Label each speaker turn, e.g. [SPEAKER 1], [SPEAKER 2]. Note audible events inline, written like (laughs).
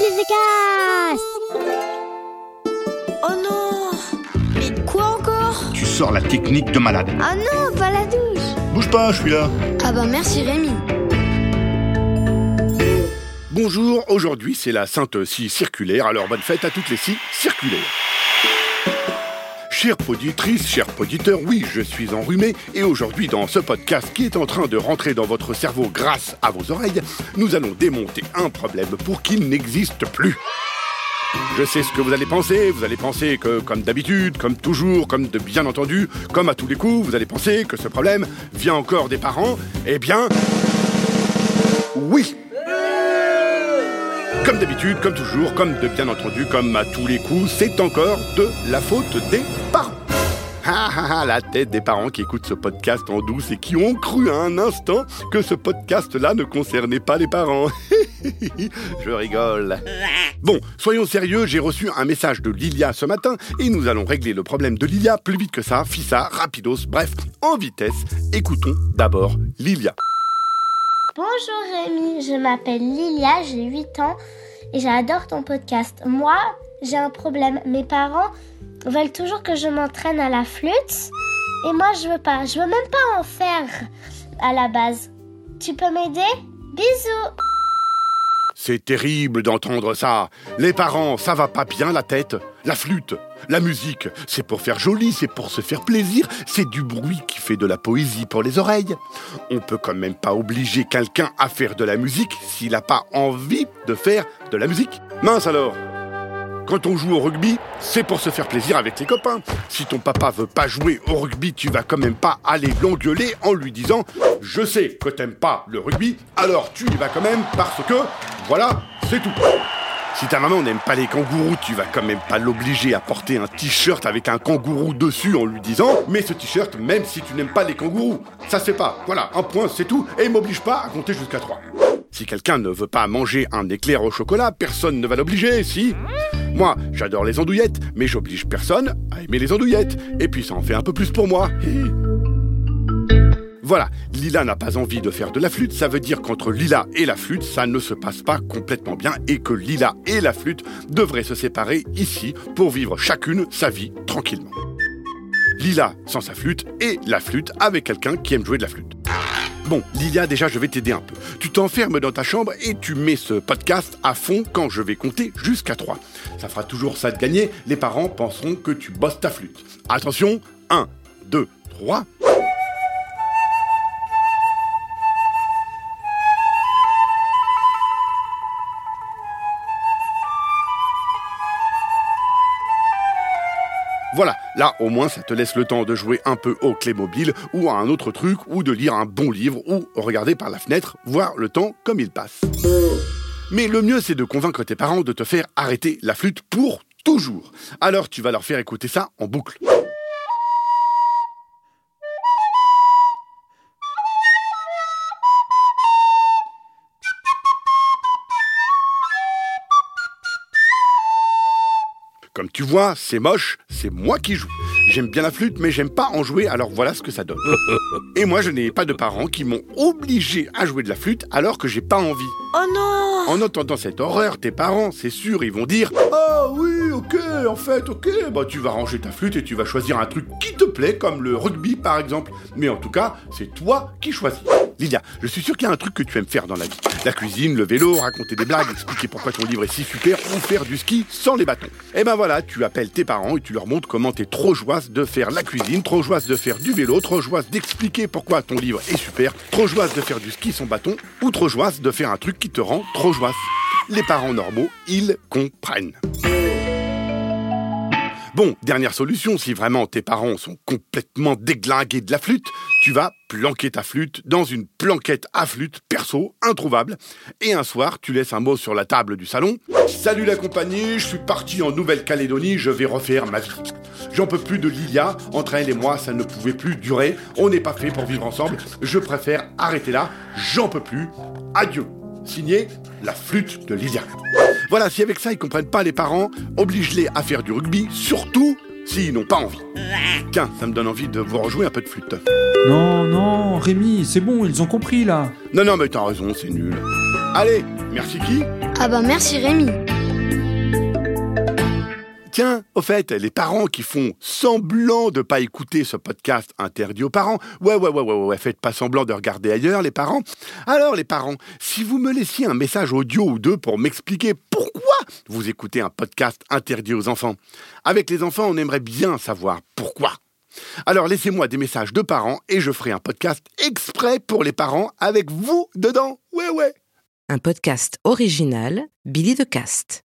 [SPEAKER 1] les efficace
[SPEAKER 2] Oh non Mais quoi encore?
[SPEAKER 3] Tu sors la technique de malade.
[SPEAKER 2] Ah non, pas la douche
[SPEAKER 3] Bouge pas, je suis là.
[SPEAKER 2] Ah bah merci Rémi
[SPEAKER 3] Bonjour, aujourd'hui c'est la Sainte Scie circulaire, alors bonne fête à toutes les scies circulaires. Chère poditrice, chers poditeurs, oui, je suis enrhumé et aujourd'hui dans ce podcast qui est en train de rentrer dans votre cerveau grâce à vos oreilles, nous allons démonter un problème pour qu'il n'existe plus. Je sais ce que vous allez penser, vous allez penser que comme d'habitude, comme toujours, comme de bien entendu, comme à tous les coups, vous allez penser que ce problème vient encore des parents. Eh bien... Oui comme d'habitude, comme toujours, comme de bien entendu, comme à tous les coups, c'est encore de la faute des parents. Ah, ah, ah, la tête des parents qui écoutent ce podcast en douce et qui ont cru un instant que ce podcast-là ne concernait pas les parents. (laughs) Je rigole. Bon, soyons sérieux, j'ai reçu un message de Lilia ce matin et nous allons régler le problème de Lilia plus vite que ça, fissa, rapidos, bref, en vitesse. Écoutons d'abord Lilia.
[SPEAKER 4] Bonjour Rémi, je m'appelle Lilia, j'ai 8 ans et j'adore ton podcast. Moi, j'ai un problème. Mes parents veulent toujours que je m'entraîne à la flûte et moi je veux pas. Je veux même pas en faire à la base. Tu peux m'aider? Bisous
[SPEAKER 3] C'est terrible d'entendre ça. Les parents, ça va pas bien la tête. La flûte, la musique, c'est pour faire joli, c'est pour se faire plaisir, c'est du bruit qui fait de la poésie pour les oreilles. On peut quand même pas obliger quelqu'un à faire de la musique s'il n'a pas envie de faire de la musique. Mince alors quand on joue au rugby, c'est pour se faire plaisir avec les copains. Si ton papa veut pas jouer au rugby, tu vas quand même pas aller l'engueuler en lui disant Je sais que t'aimes pas le rugby, alors tu y vas quand même parce que, voilà, c'est tout. Si ta maman n'aime pas les kangourous, tu vas quand même pas l'obliger à porter un t-shirt avec un kangourou dessus en lui disant Mais ce t-shirt, même si tu n'aimes pas les kangourous, ça c'est pas. Voilà, un point, c'est tout, et m'oblige pas à compter jusqu'à 3. Si quelqu'un ne veut pas manger un éclair au chocolat, personne ne va l'obliger, si Moi, j'adore les andouillettes, mais j'oblige personne à aimer les andouillettes. Et puis ça en fait un peu plus pour moi. Voilà, Lila n'a pas envie de faire de la flûte, ça veut dire qu'entre Lila et la flûte, ça ne se passe pas complètement bien et que Lila et la flûte devraient se séparer ici pour vivre chacune sa vie tranquillement. Lila sans sa flûte et la flûte avec quelqu'un qui aime jouer de la flûte. Bon, Lilia, déjà, je vais t'aider un peu. Tu t'enfermes dans ta chambre et tu mets ce podcast à fond quand je vais compter jusqu'à 3. Ça fera toujours ça de gagner. Les parents penseront que tu bosses ta flûte. Attention, 1, 2, 3. Voilà, là au moins ça te laisse le temps de jouer un peu au clé mobile ou à un autre truc ou de lire un bon livre ou regarder par la fenêtre, voir le temps comme il passe. Mais le mieux c'est de convaincre tes parents de te faire arrêter la flûte pour toujours. Alors tu vas leur faire écouter ça en boucle. Comme tu vois, c'est moche, c'est moi qui joue. J'aime bien la flûte, mais j'aime pas en jouer, alors voilà ce que ça donne. (laughs) Et moi, je n'ai pas de parents qui m'ont obligé à jouer de la flûte alors que j'ai pas envie.
[SPEAKER 2] Oh non
[SPEAKER 3] En entendant cette horreur, tes parents, c'est sûr, ils vont dire Ah oui, ok, en fait, ok, bah tu vas ranger ta flûte et tu vas choisir un truc qui te plaît, comme le rugby par exemple. Mais en tout cas, c'est toi qui choisis. Lilia, je suis sûr qu'il y a un truc que tu aimes faire dans la vie. La cuisine, le vélo, raconter des blagues, expliquer pourquoi ton livre est si super ou faire du ski sans les bâtons. Et ben voilà, tu appelles tes parents et tu leur montres comment t'es trop joyeuse de faire la cuisine, trop joyeuse de faire du vélo, trop joyeuse d'expliquer pourquoi ton livre est super, trop joyeuse de faire du ski sans bâton ou trop joyeuse de faire un truc qui te rend trop joyeuse. Les parents normaux, ils comprennent. Bon, dernière solution, si vraiment tes parents sont complètement déglingués de la flûte, tu vas planquer ta flûte dans une planquette à flûte perso, introuvable, et un soir, tu laisses un mot sur la table du salon. Salut la compagnie, je suis parti en Nouvelle-Calédonie, je vais refaire ma vie. J'en peux plus de Lilia, entre elle et moi, ça ne pouvait plus durer, on n'est pas fait pour vivre ensemble, je préfère arrêter là, j'en peux plus, adieu. Signé la flûte de Lilia. Voilà, si avec ça ils comprennent pas les parents, oblige-les à faire du rugby, surtout s'ils n'ont pas envie. Tiens, ça me donne envie de vous rejouer un peu de flûte.
[SPEAKER 5] Non, non, Rémi, c'est bon, ils ont compris là.
[SPEAKER 3] Non, non, mais t'as raison, c'est nul. Allez, merci qui?
[SPEAKER 2] Ah bah merci Rémi
[SPEAKER 3] Tiens, au fait, les parents qui font semblant de pas écouter ce podcast interdit aux parents, ouais, ouais, ouais, ouais, ouais, faites pas semblant de regarder ailleurs, les parents. Alors, les parents, si vous me laissiez un message audio ou deux pour m'expliquer pourquoi vous écoutez un podcast interdit aux enfants. Avec les enfants, on aimerait bien savoir pourquoi. Alors laissez-moi des messages de parents et je ferai un podcast exprès pour les parents avec vous dedans. Ouais, ouais.
[SPEAKER 6] Un podcast original, Billy de Cast.